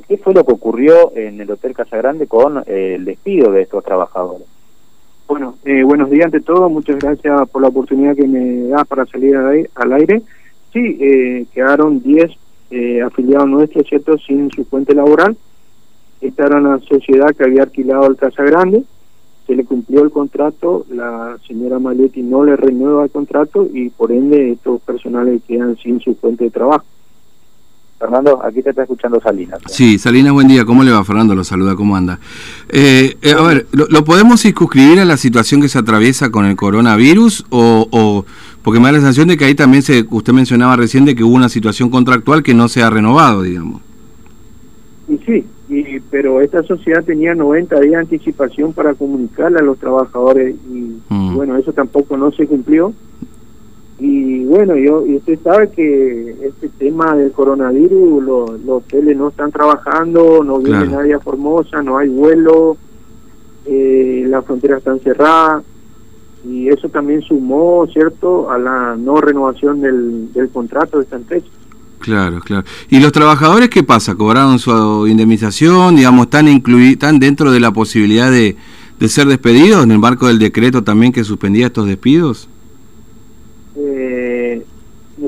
¿Qué fue lo que ocurrió en el Hotel Casa Grande con eh, el despido de estos trabajadores? Bueno, eh, buenos días ante todo, muchas gracias por la oportunidad que me da para salir al aire. Sí, eh, quedaron 10 eh, afiliados nuestros, ¿cierto?, sin su fuente laboral. Esta era una sociedad que había alquilado el Casa Grande, se le cumplió el contrato, la señora Maletti no le renueva el contrato y por ende estos personales quedan sin su fuente de trabajo. Fernando, aquí te está escuchando Salinas. Sí, Salinas, buen día. ¿Cómo le va, Fernando? Lo saluda, ¿cómo anda? Eh, eh, a ver, ¿lo, podemos circunscribir a la situación que se atraviesa con el coronavirus? O, o, porque me da la sensación de que ahí también se, usted mencionaba recién de que hubo una situación contractual que no se ha renovado, digamos. Y sí, y, pero esta sociedad tenía 90 días de anticipación para comunicarle a los trabajadores y mm. bueno, eso tampoco no se cumplió y bueno, yo, y usted sabe que este tema del coronavirus, los, hoteles no están trabajando, no viene nadie a Formosa, no hay vuelo, eh, las fronteras están cerradas, y eso también sumó, ¿cierto?, a la no renovación del, del contrato de esta empresa. Claro, claro. ¿Y los trabajadores qué pasa? ¿Cobraron su indemnización? Digamos, ¿están, están dentro de la posibilidad de, de ser despedidos en el marco del decreto también que suspendía estos despidos?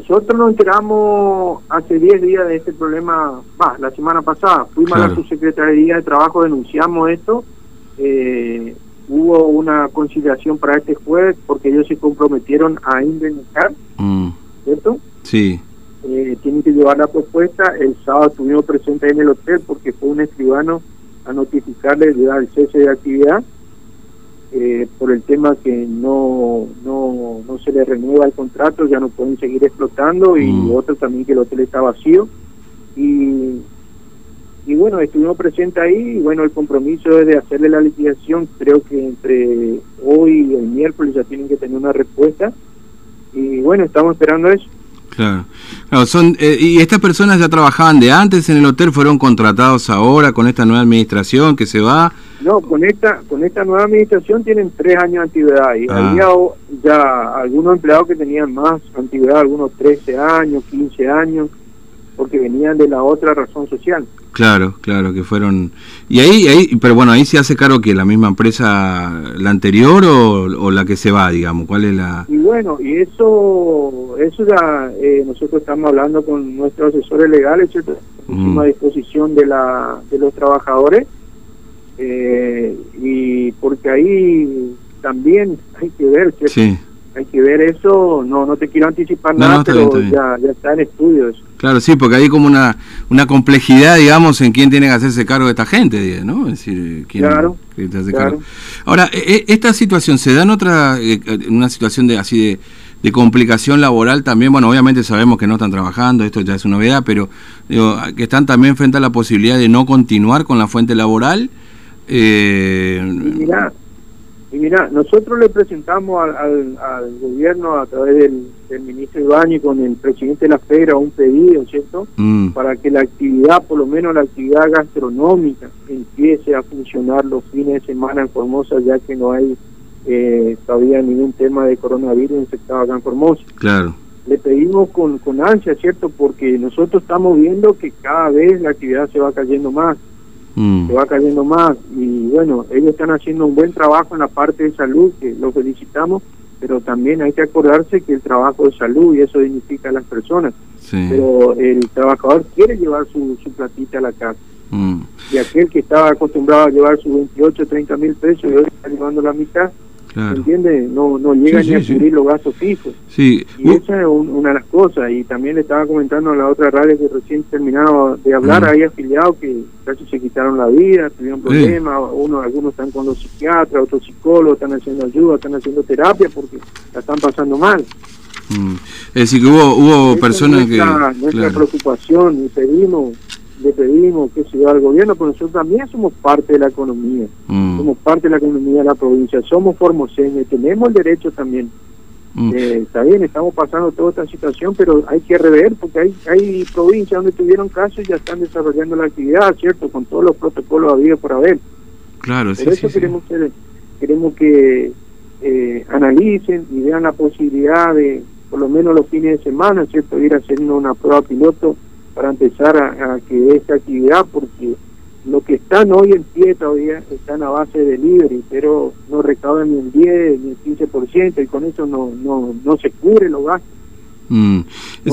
Nosotros nos enteramos hace 10 días de este problema, va, la semana pasada, fuimos a la subsecretaría de Trabajo, denunciamos esto, eh, hubo una conciliación para este jueves porque ellos se comprometieron a indemnizar, mm. ¿cierto? Sí. Eh, tienen que llevar la propuesta, el sábado estuvimos presentes en el hotel porque fue un escribano a notificarle el cese de actividad eh, por el tema que no, no, no se le renueva el contrato, ya no pueden seguir explotando y mm. otro también que el hotel está vacío. Y, y bueno, estuvimos presentes ahí y bueno, el compromiso es de hacerle la liquidación, creo que entre hoy y el miércoles ya tienen que tener una respuesta y bueno, estamos esperando eso. Claro. son, eh, ¿Y estas personas ya trabajaban de antes en el hotel? ¿Fueron contratados ahora con esta nueva administración que se va? No, con esta con esta nueva administración tienen tres años de antigüedad. Y ah. había ya algunos empleados que tenían más antigüedad, algunos 13 años, 15 años, porque venían de la otra razón social. Claro, claro, que fueron... Y ahí, ahí pero bueno, ahí se hace cargo que la misma empresa, la anterior o, la que se va, digamos, ¿cuál es la...? Y bueno, y eso, eso ya eh, nosotros estamos hablando con nuestros asesores legales, ¿cierto? Mm. a disposición de, la, de los trabajadores, eh, y porque ahí también hay que ver, ¿cierto? Sí hay que ver eso, no no te quiero anticipar nada, pero ya, ya está en estudio eso. Claro, sí, porque hay como una, una complejidad, digamos, en quién tiene que hacerse cargo de esta gente, ¿no? Es decir, quién claro, Ahora, e, e, esta situación se da en otra, eh, en una situación de así de, de complicación laboral también, bueno, obviamente sabemos que no están trabajando, esto ya es una novedad, pero digo, que están también frente a la posibilidad de no continuar con la fuente laboral. Eh, y mira, nosotros le presentamos al, al, gobierno a través del, ministro Ibañez con el presidente de la FERA un pedido, ¿cierto? Mm. Para que la actividad, por lo menos la actividad gastronómica, empiece a funcionar los fines de semana en Formosa, ya que no hay eh, todavía ningún tema de coronavirus infectado acá en Formosa. Claro. Le pedimos con, con ansia, ¿cierto? Porque nosotros estamos viendo que cada vez la actividad se va cayendo más Mm. se va cayendo más y bueno, ellos están haciendo un buen trabajo en la parte de salud, que lo felicitamos, pero también hay que acordarse que el trabajo de salud y eso dignifica a las personas, pero el trabajador quiere llevar su, su platita a la casa. Mm. Y aquel que estaba acostumbrado a llevar sus 28, 30 mil pesos y hoy está llevando la mitad, ¿Entiendes? No, no llega ni a cubrir los gastos fijos. Sí. Y esa es una de las cosas. Y también le estaba comentando a la otra radio que recién terminado de hablar, hay afiliados que casi se quitaron la vida, tuvieron problemas, uno, algunos están con los psiquiatras, otros psicólogos, están haciendo ayuda, están haciendo terapia porque la están pasando mal. Mm. Es decir, que hubo, hubo personas que... Nuestra preocupación y pedimos le pedimos que se al gobierno, pero nosotros también somos parte de la economía, mm. somos parte de la economía de la provincia, somos formoseños, tenemos el derecho también. Mm. Eh, está bien, estamos pasando toda esta situación, pero hay que rever, porque hay, hay provincias donde tuvieron casos y ya están desarrollando la actividad, ¿cierto? Con todos los protocolos habidos por haber. Claro, Por eso queremos, Que, queremos que eh, analicen y vean la posibilidad de, por lo menos los fines de semana, ¿cierto? Ir haciendo una prueba piloto para empezar a, que esta actividad, porque lo que están hoy en pie todavía están a base de libre, pero no recaudan ni el 10 ni el 15% y con eso no, no, no se cubre los gastos. Mm.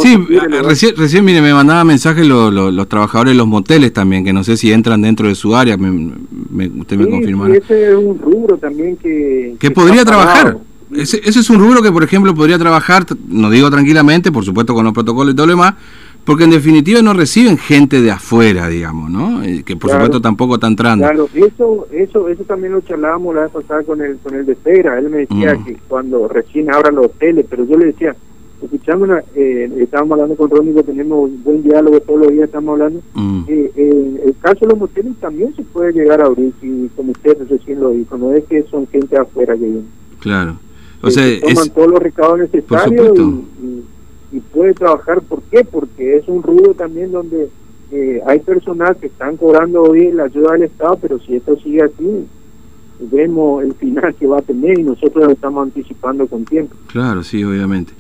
Sí, recién, recién mire, me mandaba mensajes los trabajadores de los moteles también, que no sé si entran dentro de su área, me, usted me confirmará. Sí, ese es un rubro también que... Que, podría trabajar. Ese, ese, es un rubro que, por ejemplo, podría trabajar, no digo tranquilamente, por supuesto con los protocolos y todo lo demás, porque en definitiva no reciben gente de afuera, digamos, ¿no? Eh, que por supuesto tampoco está entrando. Claro, eso, eso, eso también lo charlábamos la vez pasada con el, con el de Fera. Él me decía mm. que cuando recién abran los hoteles, pero yo le decía, escuchamos, eh, estábamos hablando con Rónico, tenemos un buen diálogo todos los días, estamos hablando. Mm. Eh, eh, el caso de los moteles también se puede llegar a abrir, si, como usted recién lo dijo, no es que son gente afuera que viene. Claro. O sea, toman todos los recaudos necesarios y, y, puede trabajar. ¿Por qué? Porque es un rubro también donde eh, hay personal que están cobrando hoy la ayuda del Estado, pero si esto sigue así, vemos el final que va a tener y nosotros lo estamos anticipando con tiempo. Claro, sí, obviamente.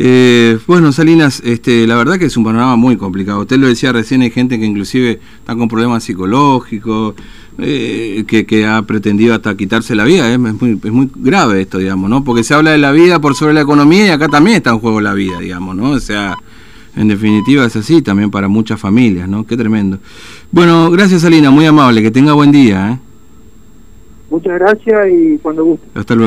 Eh, bueno, Salinas, este, la verdad que es un panorama muy complicado. Usted lo decía recién, hay gente que inclusive está con problemas psicológicos, eh, que, ha pretendido hasta quitarse la vida. Es, muy, es muy grave esto, digamos, ¿no? Porque se habla de la vida por sobre la economía y acá también está en juego la vida, digamos, ¿no? O sea, en definitiva es así también para muchas familias, ¿no? Qué tremendo. Bueno, gracias, Salina, muy amable, que tenga buen día, ¿eh? Muchas gracias y cuando guste. Hasta luego.